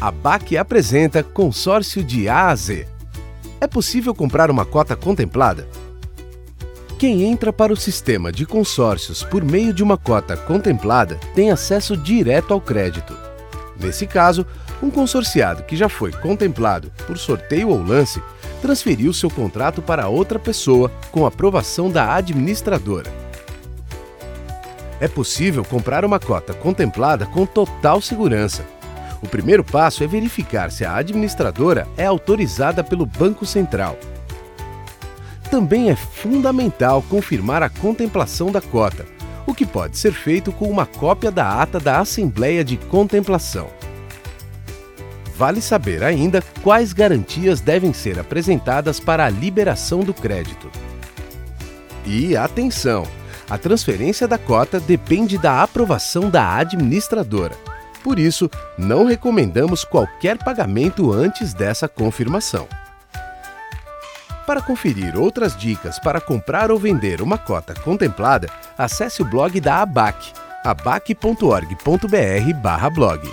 A BAC apresenta consórcio de A a Z. É possível comprar uma cota contemplada? Quem entra para o sistema de consórcios por meio de uma cota contemplada tem acesso direto ao crédito. Nesse caso, um consorciado que já foi contemplado por sorteio ou lance transferiu seu contrato para outra pessoa com aprovação da administradora. É possível comprar uma cota contemplada com total segurança. O primeiro passo é verificar se a administradora é autorizada pelo Banco Central. Também é fundamental confirmar a contemplação da cota, o que pode ser feito com uma cópia da ata da Assembleia de Contemplação. Vale saber ainda quais garantias devem ser apresentadas para a liberação do crédito. E atenção! A transferência da cota depende da aprovação da administradora. Por isso, não recomendamos qualquer pagamento antes dessa confirmação. Para conferir outras dicas para comprar ou vender uma cota contemplada, acesse o blog da ABAC, abac.org.br/blog.